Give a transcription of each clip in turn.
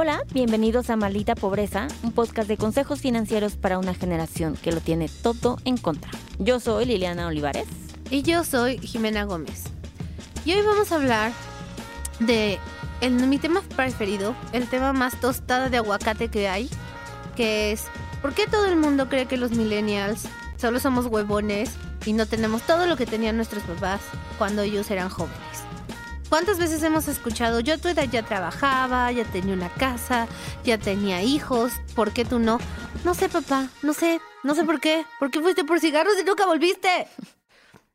Hola, bienvenidos a Maldita Pobreza, un podcast de consejos financieros para una generación que lo tiene todo en contra. Yo soy Liliana Olivares. Y yo soy Jimena Gómez. Y hoy vamos a hablar de mi tema preferido, el tema más tostada de aguacate que hay, que es ¿por qué todo el mundo cree que los millennials solo somos huevones y no tenemos todo lo que tenían nuestros papás cuando ellos eran jóvenes? ¿Cuántas veces hemos escuchado, yo a tu edad ya trabajaba, ya tenía una casa, ya tenía hijos, ¿por qué tú no? No sé, papá, no sé, no sé por qué. ¿Por qué fuiste por cigarros y nunca volviste?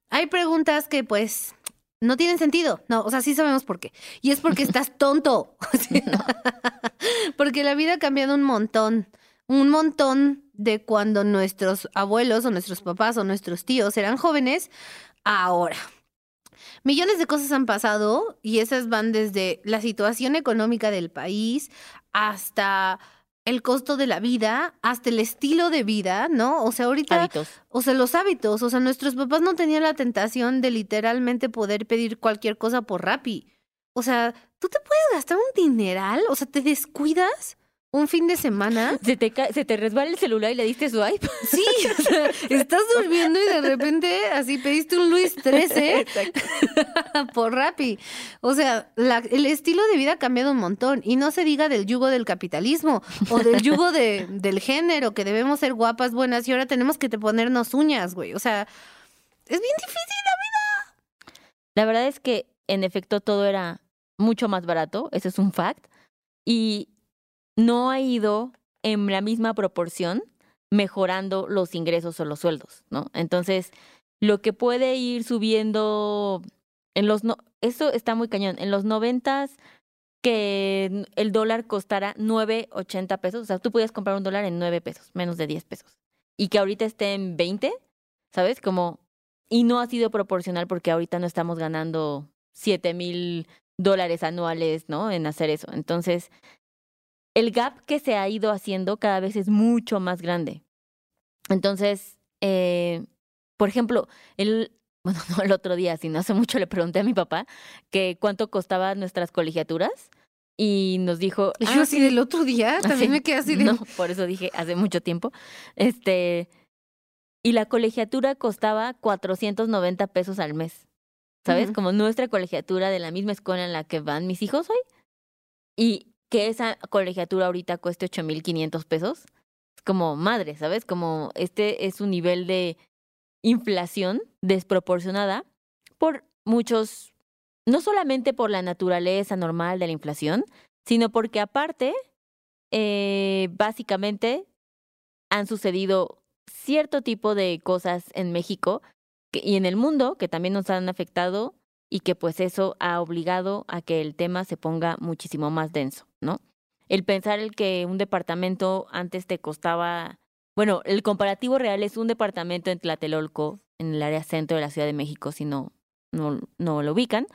Hay preguntas que pues no tienen sentido. No, o sea, sí sabemos por qué. Y es porque estás tonto. porque la vida ha cambiado un montón. Un montón de cuando nuestros abuelos o nuestros papás o nuestros tíos eran jóvenes, ahora. Millones de cosas han pasado y esas van desde la situación económica del país hasta el costo de la vida, hasta el estilo de vida, ¿no? O sea, ahorita... Hábitos. O sea, los hábitos. O sea, nuestros papás no tenían la tentación de literalmente poder pedir cualquier cosa por Rappi. O sea, tú te puedes gastar un dineral, o sea, te descuidas un fin de semana. Se te, se te resbala el celular y le diste swipe. Sí, o sea, estás durmiendo y de repente así pediste un Luis 13 por Rappi. O sea, el estilo de vida ha cambiado un montón. Y no se diga del yugo del capitalismo o del yugo de, del género, que debemos ser guapas, buenas y ahora tenemos que te ponernos uñas, güey. O sea, es bien difícil la vida. La verdad es que, en efecto, todo era mucho más barato. Ese es un fact. Y no ha ido en la misma proporción mejorando los ingresos o los sueldos, ¿no? Entonces, lo que puede ir subiendo en los no, eso está muy cañón. En los noventas que el dólar costara 9.80 pesos, o sea, tú podías comprar un dólar en 9 pesos, menos de 10 pesos. Y que ahorita esté en 20, ¿sabes? Como y no ha sido proporcional porque ahorita no estamos ganando 7 mil dólares anuales, ¿no? En hacer eso. Entonces, el gap que se ha ido haciendo cada vez es mucho más grande. Entonces, eh, por ejemplo, el, bueno, no el otro día, sino hace mucho le pregunté a mi papá que cuánto costaban nuestras colegiaturas y nos dijo... Yo ah, así del otro día, también me quedé así de... No, por eso dije hace mucho tiempo. Este, y la colegiatura costaba 490 pesos al mes. ¿Sabes? Como nuestra colegiatura de la misma escuela en la que van mis hijos hoy. Y que esa colegiatura ahorita cueste 8.500 pesos. Es como madre, ¿sabes? Como este es un nivel de inflación desproporcionada por muchos, no solamente por la naturaleza normal de la inflación, sino porque aparte, eh, básicamente, han sucedido cierto tipo de cosas en México y en el mundo que también nos han afectado y que pues eso ha obligado a que el tema se ponga muchísimo más denso, ¿no? El pensar el que un departamento antes te costaba, bueno, el comparativo real es un departamento en Tlatelolco, en el área centro de la Ciudad de México, si no, no, no lo ubican,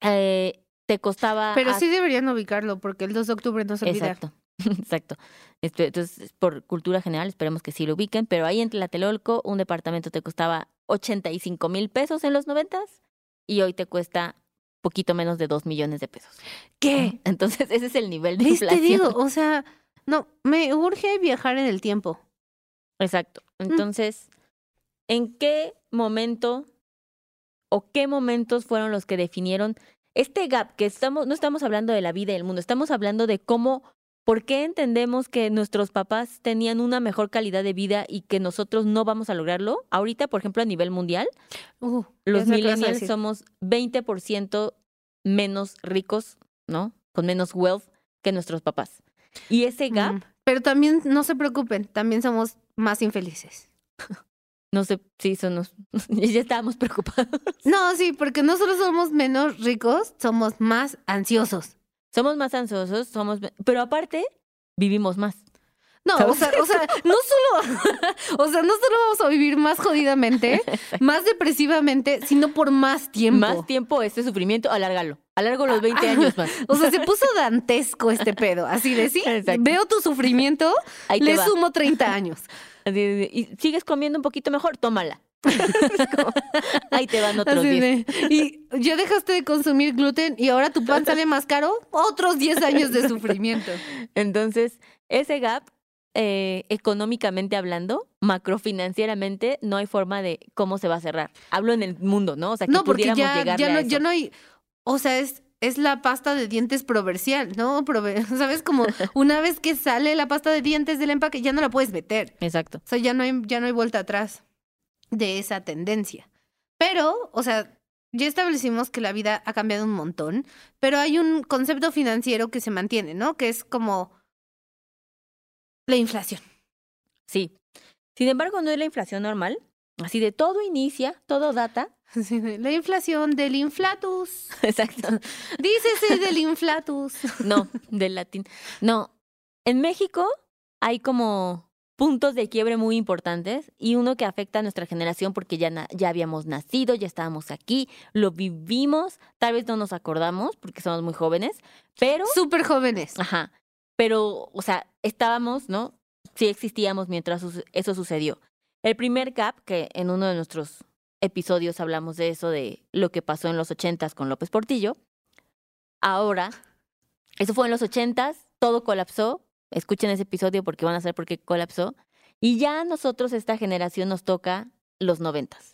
eh, te costaba... Pero sí deberían ubicarlo porque el 2 de octubre no se olvida. Exacto. Exacto. Este, entonces, por cultura general, esperemos que sí lo ubiquen, pero ahí en Tlatelolco un departamento te costaba 85 mil pesos en los noventas y hoy te cuesta poquito menos de dos millones de pesos. ¿Qué? Entonces, ese es el nivel de ¿Ves? inflación. Te digo, o sea, no, me urge viajar en el tiempo. Exacto. Mm. Entonces, ¿en qué momento o qué momentos fueron los que definieron este gap que estamos no estamos hablando de la vida y el mundo, estamos hablando de cómo ¿Por qué entendemos que nuestros papás tenían una mejor calidad de vida y que nosotros no vamos a lograrlo? Ahorita, por ejemplo, a nivel mundial, Uh, los millennials somos 20% menos ricos, ¿no? Con menos wealth que nuestros papás. Y ese gap, Mm, Pero también no se preocupen, también somos más infelices. no sé si eso nos... ya estábamos preocupados. No, sí, porque no solo somos menos ricos, somos más ansiosos. Somos más ansiosos, somos... Pero aparte, vivimos más. No, o sea, o sea, no solo, o sea, no solo vamos a vivir más jodidamente, más depresivamente, sino por más tiempo. Más tiempo este sufrimiento, alárgalo. Alargo los 20 años más. O sea, se puso dantesco este pedo. Así de sí, Exacto. veo tu sufrimiento, Ahí te le sumo 30 años. Y sigues comiendo un poquito mejor, tómala. Como, Ahí te van otros Así 10. de, y ya dejaste de consumir gluten y ahora tu pan sale más caro, otros 10 años de sufrimiento. Entonces, ese gap, eh, económicamente hablando, macrofinancieramente, no hay forma de cómo se va a cerrar. Hablo en el mundo, ¿no? O sea, que No, porque pudiéramos ya, ya, a no, eso. ya no hay, o sea, es, es la pasta de dientes proversial, ¿no? ¿Sabes? Como una vez que sale la pasta de dientes del empaque, ya no la puedes meter. Exacto. O sea, ya no hay, ya no hay vuelta atrás de esa tendencia. Pero, o sea, ya establecimos que la vida ha cambiado un montón, pero hay un concepto financiero que se mantiene, ¿no? Que es como la inflación. Sí. Sin embargo, no es la inflación normal. Así de todo inicia, todo data. Sí, La inflación del inflatus. Exacto. Dícese del inflatus. No, del latín. No. En México hay como puntos de quiebre muy importantes y uno que afecta a nuestra generación porque ya, na- ya habíamos nacido, ya estábamos aquí, lo vivimos, tal vez no nos acordamos porque somos muy jóvenes, pero, Súper jóvenes. ajá, pero, o sea, estábamos, ¿no? Sí existíamos mientras eso sucedió. El primer gap, que en uno de nuestros episodios hablamos de eso, de lo que pasó en los ochentas con López Portillo, ahora, eso fue en los ochentas, todo colapsó, escuchen ese episodio porque van a saber por qué colapsó, y ya a nosotros, esta generación, nos toca los noventas,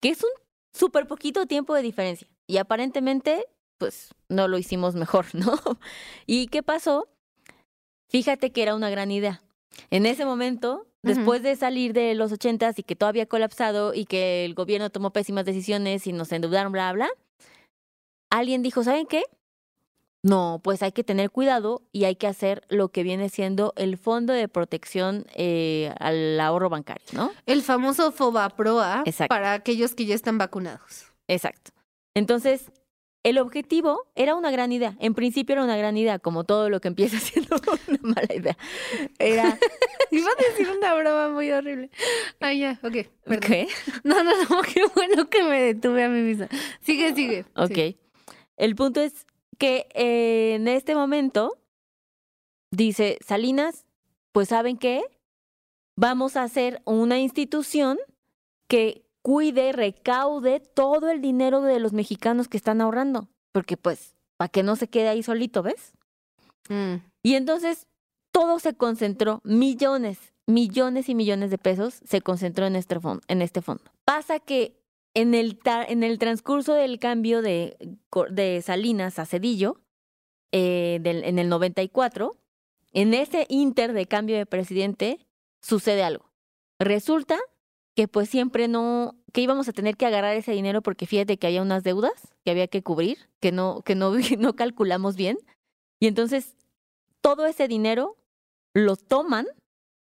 que es un súper poquito tiempo de diferencia, y aparentemente, pues, no lo hicimos mejor, ¿no? ¿Y qué pasó? Fíjate que era una gran idea. En ese momento, después de salir de los ochentas y que todo había colapsado y que el gobierno tomó pésimas decisiones y nos endeudaron, bla, bla, alguien dijo, ¿saben qué? No, pues hay que tener cuidado y hay que hacer lo que viene siendo el Fondo de Protección eh, al Ahorro Bancario, ¿no? El famoso Fobaproa Exacto. para aquellos que ya están vacunados. Exacto. Entonces, el objetivo era una gran idea. En principio era una gran idea, como todo lo que empieza siendo una mala idea. Era, Iba a decir una broma muy horrible. Ah, ya, ok. perdón. ¿qué? No, no, no, qué bueno que me detuve a mí misma. Sigue, sigue. Ok. Sí. El punto es que eh, en este momento dice Salinas, pues saben qué, vamos a hacer una institución que cuide, recaude todo el dinero de los mexicanos que están ahorrando, porque pues para que no se quede ahí solito, ¿ves? Mm. Y entonces todo se concentró, millones, millones y millones de pesos se concentró en este fondo. En este fondo. Pasa que en el, en el transcurso del cambio de, de Salinas a Cedillo, eh, del- en el 94, en ese inter de cambio de presidente, sucede algo. Resulta que pues siempre no, que íbamos a tener que agarrar ese dinero porque fíjate que había unas deudas que había que cubrir, que no, que no, no calculamos bien. Y entonces todo ese dinero lo toman,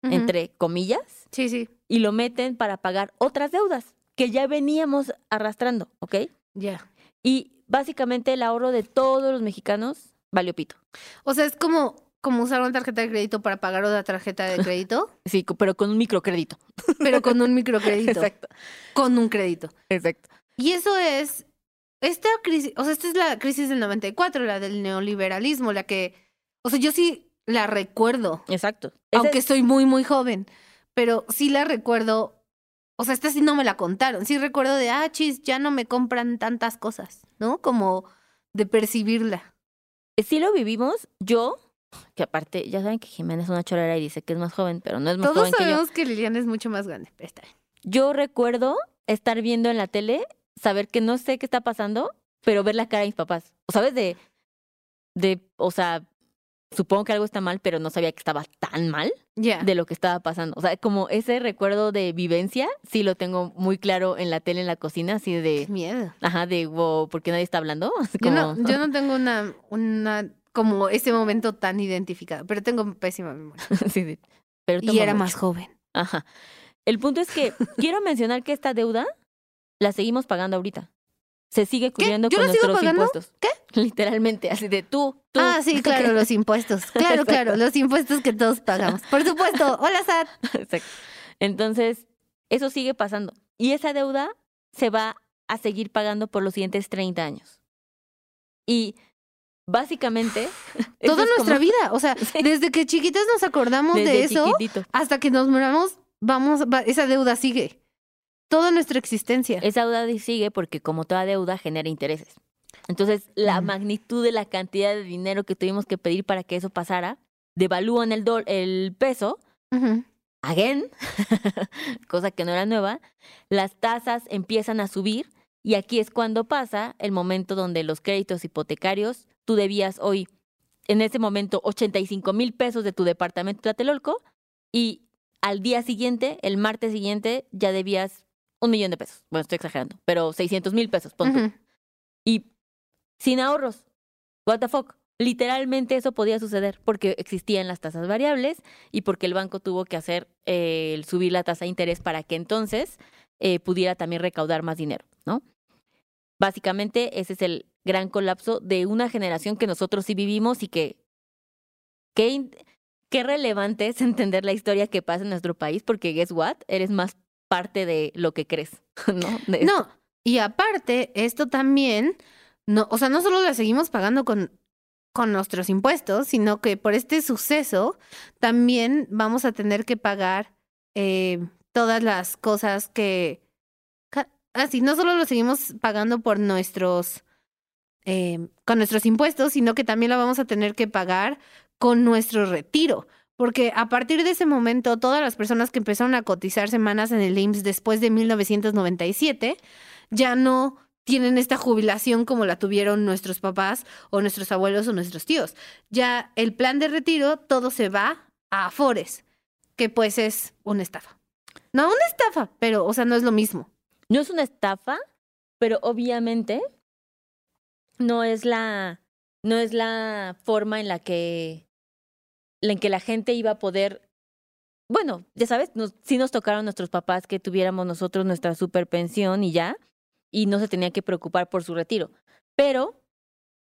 entre comillas, Sí, sí. y lo meten para pagar otras deudas que ya veníamos arrastrando, ¿ok? Ya. Y básicamente el ahorro de todos los mexicanos valió pito. O sea, es como, como usar una tarjeta de crédito para pagar otra tarjeta de crédito, Sí, pero con un microcrédito. pero con un microcrédito. Exacto, Con un crédito. exacto. Y eso es, esta crisis, o sea, esta es la crisis del 94, la del neoliberalismo, la que, o sea, yo sí la recuerdo, Exacto. Aunque soy muy, muy joven, pero sí la recuerdo, o sea, esta sí no me la contaron, sí recuerdo de, ah, chis, ya no me compran tantas cosas, ¿no? Como de percibirla. sí lo vivimos. Yo, que aparte, ya saben que Jimena es una chorera y dice que es más joven, pero no es más Todos joven que yo. sabemos que Liliana es mucho más grande, pero está bien. Yo recuerdo estar viendo en la tele, saber que no sé qué está pasando, pero ver la cara de mis papás. O sabes de, de, o sea, supongo que algo está mal, pero no sabía que estaba tan mal de lo que estaba pasando. O sea, como ese recuerdo de vivencia, sí lo tengo muy claro en la tele, en la cocina, así Qué de, miedo. ajá, de, wow, ¿por qué nadie está hablando? Así Yo como, no, yo no tengo una, una, como ese momento tan identificado, pero tengo pésima memoria. sí, sí. Pero Y era mucho. más joven. Ajá. El punto es que quiero mencionar que esta deuda la seguimos pagando ahorita. Se sigue cubriendo ¿Yo con la sigo nuestros pagando? impuestos. ¿Qué? Literalmente, así de tú, tú. Ah, sí, claro, los impuestos. Claro, Exacto. claro, los impuestos que todos pagamos. Por supuesto. Hola, Sat. Exacto. Entonces, eso sigue pasando. Y esa deuda se va a seguir pagando por los siguientes 30 años. Y básicamente... Toda es nuestra como- vida. O sea, Sí. desde que chiquitas nos acordamos de eso chiquitito. hasta que nos muramos, vamos, va- esa deuda sigue. toda nuestra existencia. Esa deuda sigue porque como toda deuda genera intereses. Entonces, la Mm. magnitud de la cantidad de dinero que tuvimos que pedir para que eso pasara, devalúan el, el peso, again, cosa que no era nueva, las tasas empiezan a subir y aquí es cuando pasa el momento donde los créditos hipotecarios, tú debías hoy, en ese momento, 85 mil pesos de tu departamento de Tlatelolco y al día siguiente, el martes siguiente, ya debías un millón de pesos. Bueno, estoy exagerando, pero 600 mil pesos, pon tú. Ujú. Y sin ahorros. What the fuck. Literalmente eso podía suceder porque existían las tasas variables y porque el banco tuvo que hacer eh, el subir la tasa de interés para que entonces eh, pudiera también recaudar más dinero, ¿no? Básicamente ese es el gran colapso de una generación que nosotros sí vivimos y que qué, qué relevante es entender la historia que pasa en nuestro país porque guess what, eres más parte de lo que crees, ¿no? No, y aparte, esto también, no, o sea, no solo la seguimos pagando con, con nuestros impuestos, sino que por este suceso también vamos a tener que pagar eh, todas las cosas que... Así, no solo lo seguimos pagando por nuestros... eh, con nuestros impuestos, sino que también lo vamos a tener que pagar con nuestro retiro. Porque a partir de ese momento, todas las personas que empezaron a cotizar semanas en el IMSS después de 1997 ya no tienen esta jubilación como la tuvieron nuestros papás o nuestros abuelos o nuestros tíos. Ya el plan de retiro, todo se va a Afores, que pues es una estafa. No, una estafa, pero, o sea, no es lo mismo. No es una estafa, pero obviamente no es la no es la forma en la que en que la gente iba a poder bueno, ya sabes, nos, sí nos tocaron nuestros papás que tuviéramos nosotros nuestra superpensión y ya, y no se tenía que preocupar por su retiro. Pero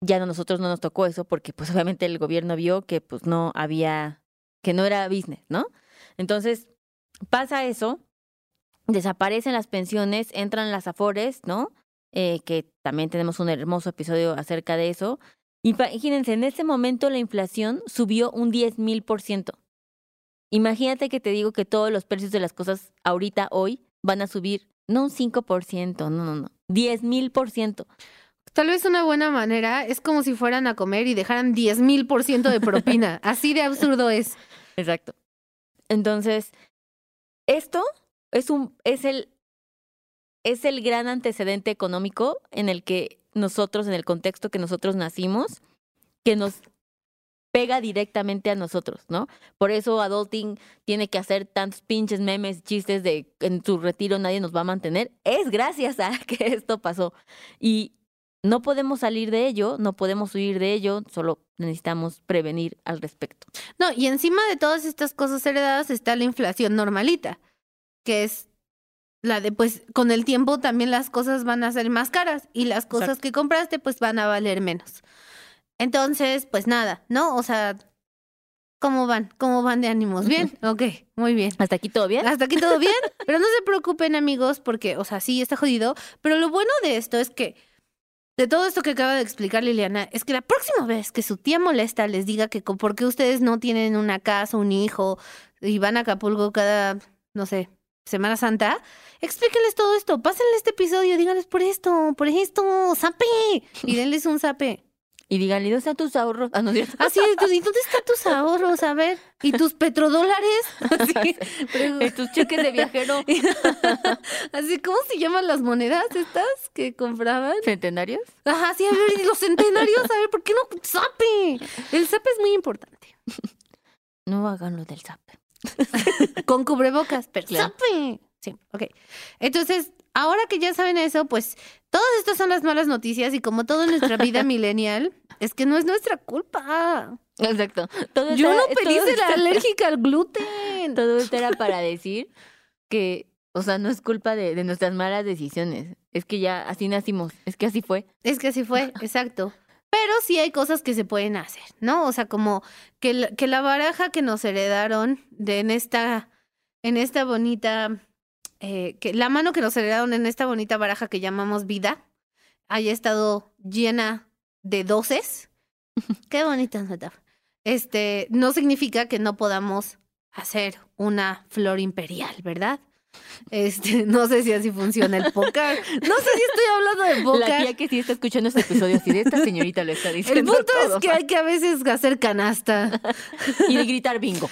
ya a nosotros no nos tocó eso porque pues obviamente el gobierno vio que pues no había, que no era business, ¿no? Entonces pasa eso, desaparecen las pensiones, entran las afores, ¿no? Eh, que también tenemos un hermoso episodio acerca de eso. Imagínense, en ese momento la inflación subió un 10 mil por ciento. Imagínate que te digo que todos los precios de las cosas ahorita, hoy, van a subir, no un 5%, no, no, no, 10 mil por ciento. Tal vez una buena manera es como si fueran a comer y dejaran 10 mil por ciento de propina. Así de absurdo es. Exacto. Entonces, esto es un, es el, es el gran antecedente económico en el que nosotros, en el contexto que nosotros nacimos, que nos pega directamente a nosotros, ¿no? Por eso Adulting tiene que hacer tantos pinches memes, chistes de en su retiro nadie nos va a mantener. Es gracias a que esto pasó. Y no podemos salir de ello, no podemos huir de ello, solo necesitamos prevenir al respecto. No, y encima de todas estas cosas heredadas está la inflación normalita, que es la de, pues, con el tiempo también las cosas van a ser más caras y las cosas Exacto. que compraste, pues, van a valer menos. Entonces, pues nada, ¿no? O sea, ¿cómo van? ¿Cómo van de ánimos? ¿Bien? Ok, muy bien. ¿Hasta aquí todo bien? Hasta aquí todo bien, pero no se preocupen amigos porque, o sea, sí está jodido, pero lo bueno de esto es que, de todo esto que acaba de explicar Liliana, es que la próxima vez que su tía molesta les diga que por qué ustedes no tienen una casa, un hijo y van a Acapulco cada, no sé, Semana Santa, explíquenles todo esto, pásenle este episodio, díganles por esto, por esto, zape, y denles un zape. Y díganle, ¿dónde están tus ahorros? Ah, no, ¿cierto? Así, es, ¿y dónde están tus ahorros? A ver, ¿y tus petrodólares? Así, pero- Eh, tus cheques de viajero Así, ¿cómo se llaman las monedas estas que compraban? centenarios. Ajá, sí, a ver, y los centenarios, a ver, ¿por qué no sape? El sape es muy importante. No hagan lo del zap. Con cubrebocas, pero sape. Sí, ok. Entonces, ahora que ya saben eso, pues todas estas son las malas noticias y como todo en nuestra vida millennial, es que no es nuestra culpa. Exacto. Todo Yo no pedí ser alérgica al gluten. Todo esto era para decir que, o sea, no es culpa de, de nuestras malas decisiones. Es que ya así nacimos. Es que así fue. Es que así fue, exacto. Pero sí hay cosas que se pueden hacer, ¿no? O sea, como que la, que la baraja que nos heredaron de en esta, en esta bonita, eh, que la mano que nos heredaron en esta bonita baraja que llamamos vida, haya estado llena de doces. Qué bonita metáfora. Este, no significa que no podamos hacer una flor imperial, ¿verdad? Este, no sé si así funciona el póker. No sé si estoy hablando de póker. La tía que sí está escuchando este episodio así de esta señorita lo está diciendo. El punto todo. es que hay que a veces hacer canasta. Y gritar bingo.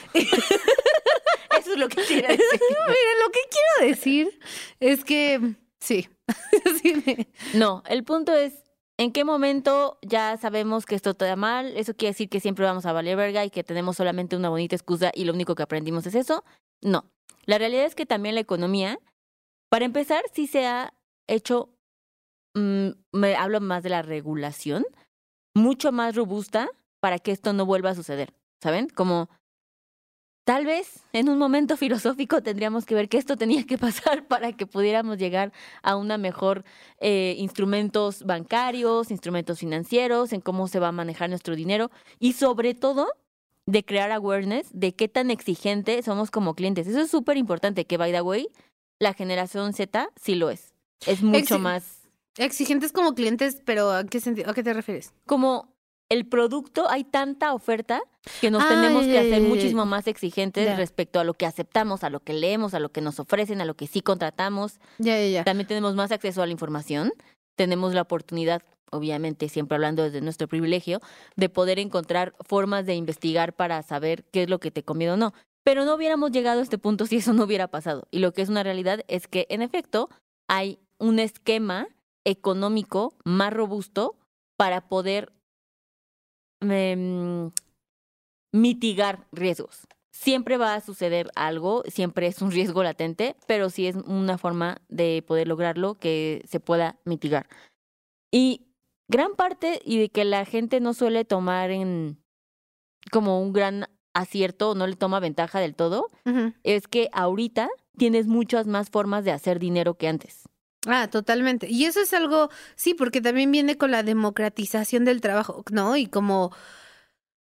Es lo que quiere decir. Miren, lo que quiero decir es que sí. Sí me- No, el punto es, ¿en qué momento ya sabemos que esto está mal? Eso quiere decir que siempre vamos a valer verga y que tenemos solamente una bonita excusa y lo único que aprendimos es eso. No. La realidad es que también la economía, para empezar, sí se ha hecho, mm, me hablo más de la regulación, mucho más robusta para que esto no vuelva a suceder. ¿Saben? Como tal vez en un momento filosófico tendríamos que ver que esto tenía que pasar para que pudiéramos llegar a una mejor eh, instrumentos bancarios, instrumentos financieros, en cómo se va a manejar nuestro dinero y sobre todo de crear awareness de qué tan exigente somos como clientes. Eso es súper importante, que by the way, la generación Z sí lo es. Es mucho Exi- más Exigentes como clientes, pero ¿a qué sentido? ¿A qué te refieres? como el producto, hay tanta oferta que nos tenemos que hacer muchísimo más exigentes respecto a lo que aceptamos, a lo que leemos, a lo que nos ofrecen, a lo que sí contratamos. Ya. También tenemos más acceso a la información, tenemos la oportunidad, obviamente siempre hablando desde nuestro privilegio, de poder encontrar formas de investigar para saber qué es lo que te conviene o no. Pero no hubiéramos llegado a este punto si eso no hubiera pasado. Y lo que es una realidad es que, en efecto, hay un esquema económico más robusto para poder em, mitigar riesgos. Siempre va a suceder algo, siempre es un riesgo latente, pero sí es una forma de poder lograrlo que se pueda mitigar. Y gran parte y de que la gente no suele tomar en como un gran acierto, no le toma ventaja del todo, es que ahorita tienes muchas más formas de hacer dinero que antes. Ah, totalmente. Y eso es algo, sí, porque también viene con la democratización del trabajo, ¿no? Y como,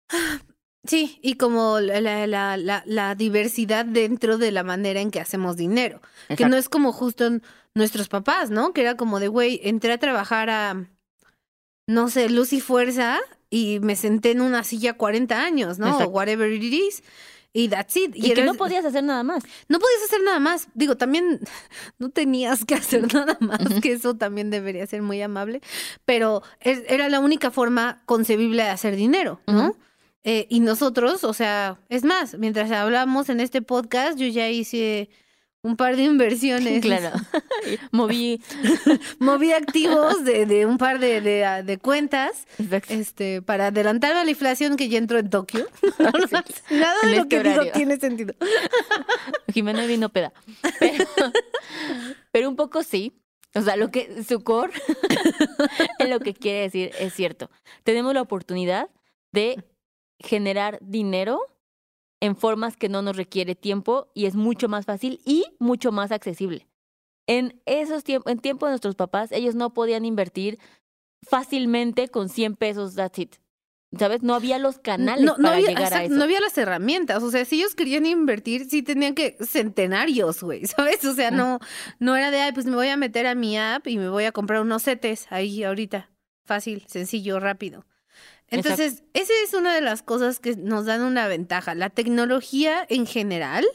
sí, y como la, la, la, la- la diversidad dentro de la manera en que hacemos dinero. Que no es como justo nuestros papás, ¿no? Que era como de, güey, entré a trabajar a, no sé, luz y fuerza y me senté en una silla 40 años, ¿no? O whatever it is. Y that's it. Y, que eres- no podías hacer nada más. no podías hacer nada más. Digo, también no tenías que hacer nada más, que eso también debería ser muy amable, pero es- era la única forma concebible de hacer dinero, ¿no? Eh, y nosotros, o sea, es más, mientras hablamos en este podcast, yo ya hice un par de inversiones. Claro. Moví. Moví activos de, de un par de, de, ah, de cuentas Exacto. este, para adelantar a la inflación que ya entró en Tokio. Sí. Nada En de lo este que digo tiene sentido. Jimena vino peda. Pero, pero un poco sí. O sea, lo que su core es lo que quiere decir es cierto. Tenemos la oportunidad de generar dinero en formas que no nos requiere tiempo y es mucho más fácil y mucho más accesible. En esos tiempos, en tiempo de nuestros papás, ellos no podían invertir fácilmente con 100 pesos, that's it. ¿Sabes? No había los canales no, no para había, llegar a eso. no había las herramientas. O sea, si ellos querían invertir, sí tenían que centenarios, güey, ¿sabes? O sea, no, no era de, ay, pues me voy a meter a mi app y me voy a comprar unos setes ahí ahorita. Fácil, sencillo, rápido. Entonces, esa es una de las cosas que nos dan una ventaja. La tecnología en general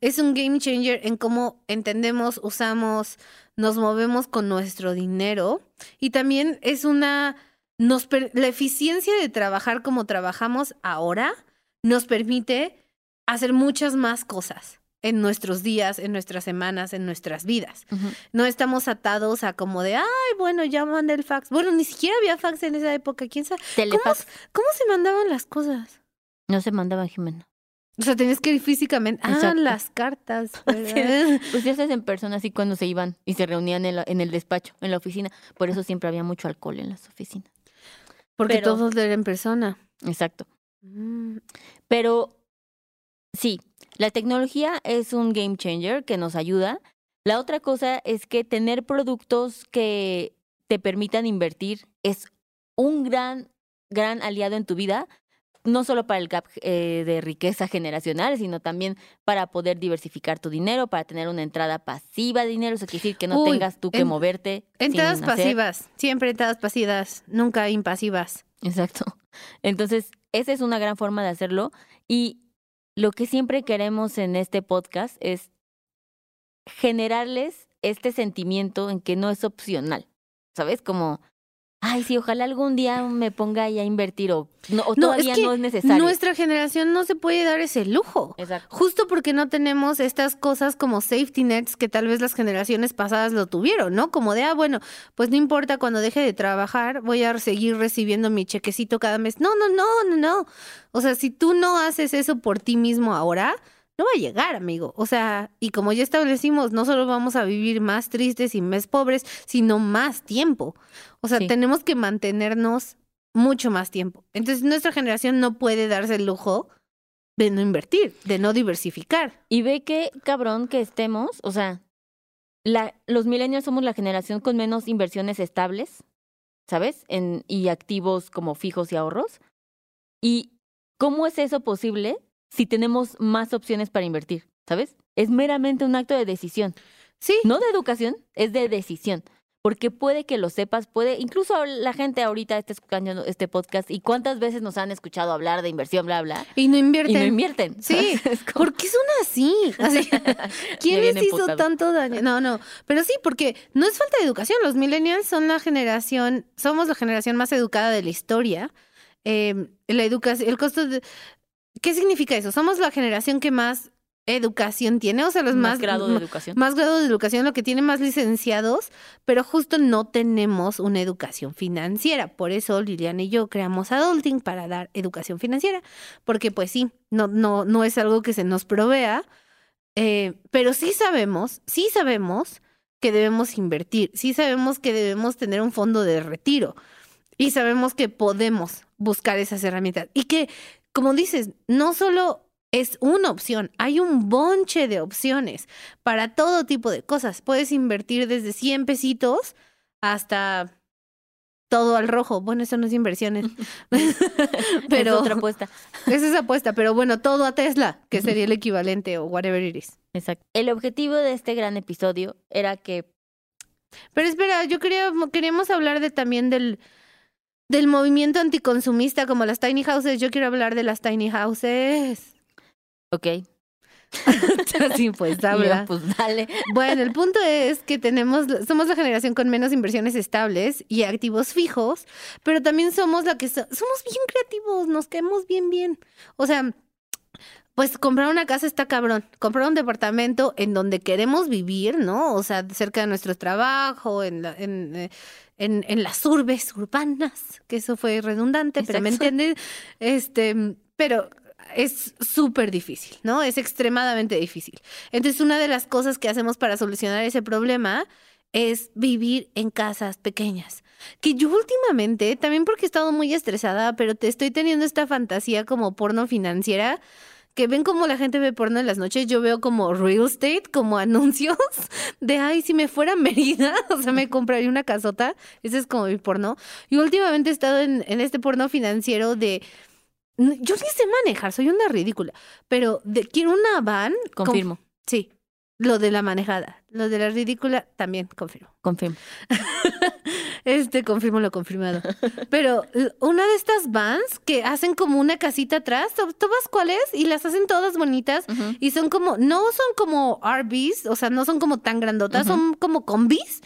es un game changer en cómo entendemos, usamos, nos movemos con nuestro dinero y también es una nos per- la eficiencia de trabajar como trabajamos ahora nos permite hacer muchas más cosas en nuestros días, en nuestras semanas, en nuestras vidas. No estamos atados a como de, ay, bueno, ya mandé el fax. Bueno, ni siquiera había fax en esa época, quién sabe. ¿Cómo, Telefax. cómo se mandaban las cosas? No se mandaba Jimena. O sea, tenías que ir físicamente. Ah, Exacto. las cartas. Pues ya en persona así cuando se iban y se reunían en, la- en el despacho, en la oficina. Por eso siempre había mucho alcohol en las oficinas. Porque Pero- todos eran en persona. Exacto. Mm, Pero sí, la tecnología es un game changer que nos ayuda. La otra cosa es que tener productos que te permitan invertir es un gran, gran aliado en tu vida, no solo para el gap eh, de riqueza generacional, sino también para poder diversificar tu dinero, para tener una entrada pasiva de dinero. Eso quiere decir que no Uy, tengas tú que en- moverte. Entradas hacer- pasivas. Siempre entradas pasivas. Nunca impasivas. Exacto. Entonces, esa es una gran forma de hacerlo. Y lo que siempre queremos en este podcast es generarles este sentimiento en que no es opcional, ¿sabes? Como, ay, sí, ojalá algún día me ponga ahí a invertir o, no, o No, es todavía que no es necesario. Nuestra generación no se puede dar ese lujo. Exacto. Justo porque no tenemos estas cosas como safety nets que tal vez las generaciones pasadas lo tuvieron, ¿no? Como de, ah, bueno, pues no importa cuando deje de trabajar, voy a seguir recibiendo mi chequecito cada mes. No, no, no, no, no. O sea, si tú no haces eso por ti mismo ahora, no va a llegar, amigo. O sea, y como ya establecimos, no solo vamos a vivir más tristes y más pobres, sino más tiempo. O sea, Sí. tenemos que mantenernos mucho más tiempo. Entonces, nuestra generación no puede darse el lujo de no invertir, de no diversificar. Y ve que cabrón que estemos, o sea, la, los millennials somos la generación con menos inversiones estables, ¿sabes? En, y activos como fijos y ahorros. ¿Y cómo es eso posible si tenemos más opciones para invertir? ¿Sabes? Es meramente un acto de decisión. Sí, No de educación, es de decisión. Porque puede que lo sepas, puede, incluso la gente ahorita está escuchando este podcast y cuántas veces nos han escuchado hablar de inversión, bla, bla, y no invierten. y no invierten. Sí, ¿Por qué son así? Así, ¿Quién les hizo tanto daño? No, no, pero sí, porque no es falta de educación. Los millennials son la generación, somos la generación más educada de la historia. Eh, la educación, el costo de... ¿Qué significa eso? Somos la generación que más educación tiene, o sea, los más más, grado de educación. más grado de educación, lo que tiene más licenciados, pero justo no tenemos una educación financiera. Por eso Liliana y yo creamos Adulting para dar educación financiera, porque pues sí, no, no, no es algo que se nos provea, eh, pero sí sabemos, sí sabemos que debemos invertir, sí sabemos que debemos tener un fondo de retiro y sabemos que podemos buscar esas herramientas y que, como dices, no solo es una opción, hay un bonche de opciones para todo tipo de cosas. Puedes invertir desde 100 pesitos hasta todo al rojo. Bueno, eso no es inversiones. pero es otra apuesta. esa es apuesta, pero bueno, todo a Tesla, que sería el equivalente o whatever it is. Exacto. El objetivo de este gran episodio era que Pero espera, yo quería, queríamos hablar de también del, del movimiento anticonsumista como las tiny houses. Yo quiero hablar de las tiny houses. Ok. sí, pues Y yo, habla. pues dale. Bueno, el punto es que tenemos, somos la generación con menos inversiones estables y activos fijos, pero también somos la que so- somos bien creativos, nos caemos bien, bien. O sea, pues comprar una casa está cabrón. Comprar un departamento en donde queremos vivir, ¿no? O sea, cerca de nuestro trabajo, en, la- en, eh, en, en las urbes urbanas, que eso fue redundante, pero me Exacto. entienden. Este, pero es súper difícil, ¿no? Es extremadamente difícil. Entonces, una de las cosas que hacemos para solucionar ese problema es vivir en casas pequeñas. Que yo últimamente, también porque he estado muy estresada, pero te estoy teniendo esta fantasía como porno financiera, que ven como la gente ve porno en las noches, yo veo como real estate, como anuncios de, ay, si me fuera a Mérida, o sea, me compraría una casota, ese es como mi porno. Y últimamente he estado en, en este porno financiero de, yo ni sé manejar, soy una ridícula, pero de, quiero una van. con- Confirmo, Sí, lo de la manejada, lo de la ridícula también confirmo. confirmo. Este, confirmo lo confirmado. Pero l- una de estas vans que hacen como una casita atrás, ¿tú tú vas cuáles? Y las hacen todas bonitas. Y son como, no son como RVs, o sea, no son como tan grandotas, son como combis,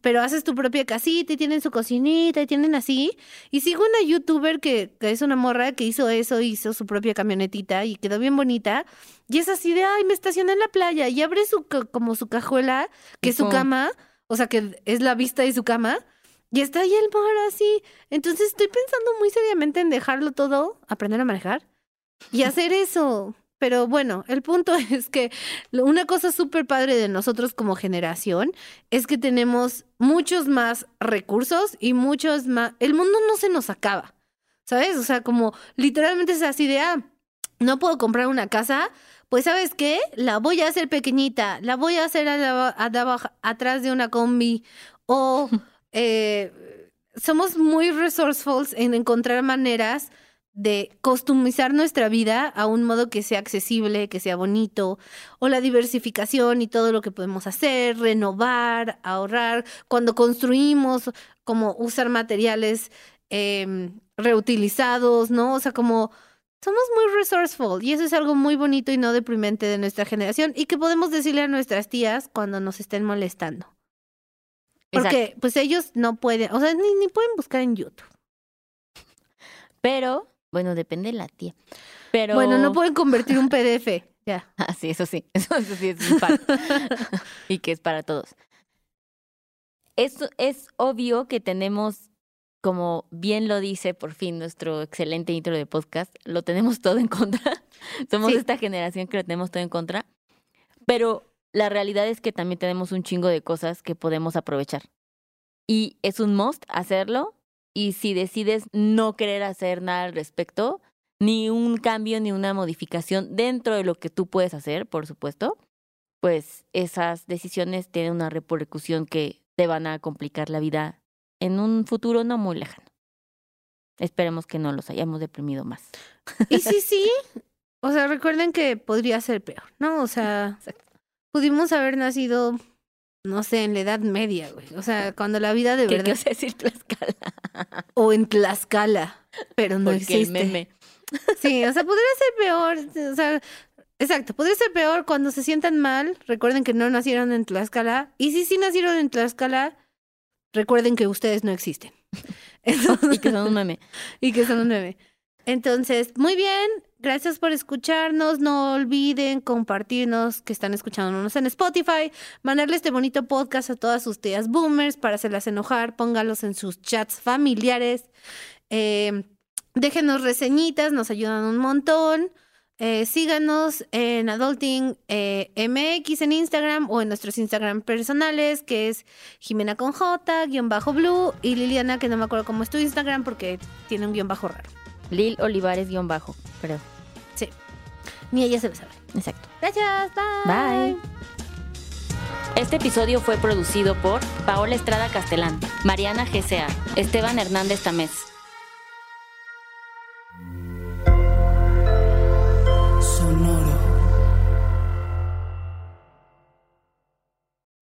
pero haces tu propia casita y tienen su cocinita y tienen así. Y sigo una youtuber que, que es una morra que hizo eso, hizo su propia camionetita y quedó bien bonita. Y es así de, ay, me estacioné en la playa y abre su, como su cajuela, que es su cama, o sea, que es la vista de su cama. Y está ahí el mar así. Entonces estoy pensando muy seriamente en dejarlo todo, aprender a manejar y hacer eso. Pero bueno, el punto es que una cosa súper padre de nosotros como generación es que tenemos muchos más recursos y muchos más... El mundo no se nos acaba, ¿sabes? O sea, como literalmente es así de, ah, no puedo comprar una casa, pues ¿sabes qué? La voy a hacer pequeñita, la voy a hacer a la- a la atrás de una combi o... eh, somos muy resourceful en encontrar maneras de customizar nuestra vida a un modo que sea accesible, que sea bonito, o la diversificación y todo lo que podemos hacer, renovar, ahorrar, cuando construimos, como usar materiales em, reutilizados, ¿no? O sea, como somos muy resourceful y eso es algo muy bonito y no deprimente de nuestra generación y que podemos decirle a nuestras tías cuando nos estén molestando. Porque pues ellos no pueden, o sea, ni, ni pueden buscar en YouTube. Pero, bueno, depende de la tía. Pero... Bueno, no pueden convertir un PDF. Ya. Ah, sí, eso sí. Eso, sí es un y que es para todos. Es, es obvio que tenemos, como bien lo dice por fin nuestro excelente intro de podcast, lo tenemos todo en contra. Somos esta generación que lo tenemos todo en contra. Pero la realidad es que también tenemos un chingo de cosas que podemos aprovechar. Y es un must hacerlo. Y si decides no querer hacer nada al respecto, ni un cambio ni una modificación dentro de lo que tú puedes hacer, por supuesto, pues esas decisiones tienen una repercusión que te van a complicar la vida en un futuro no muy lejano. Esperemos que no los hayamos deprimido más. Y sí, sí. O sea, recuerden que podría ser peor, ¿no? O sea, pudimos haber nacido, no sé, en la Edad Media, güey. O sea, cuando la vida de verdad. ¿Qué decir Tlaxcala? O en Tlaxcala, pero no existe. El meme. Sí, o sea, podría ser peor. O sea, exacto, podría ser peor cuando se sientan mal. Recuerden que no nacieron en Tlaxcala. Y si sí nacieron en Tlaxcala, recuerden que ustedes no existen. y que son un meme. Y que son un meme. Entonces, muy bien, gracias por escucharnos. No olviden compartirnos que están escuchándonos en Spotify, mandarle este bonito podcast a todas sus tías boomers para hacerlas enojar, póngalos en sus chats familiares. Eh, Déjenos reseñitas, nos ayudan un montón. Eh, síganos en Adulting eh, MX en Instagram o en nuestros Instagram personales, que es Jimena con J, guion bajo blue, y Liliana, que no me acuerdo cómo es tu Instagram porque tiene un guion bajo raro. Lil Olivares guion bajo, pero. Sí. Ni ella se lo sabe. Exacto. Gracias. Bye. Bye. Este episodio fue producido por Paola Estrada Castelán, Mariana GCA, Esteban Hernández Tamés.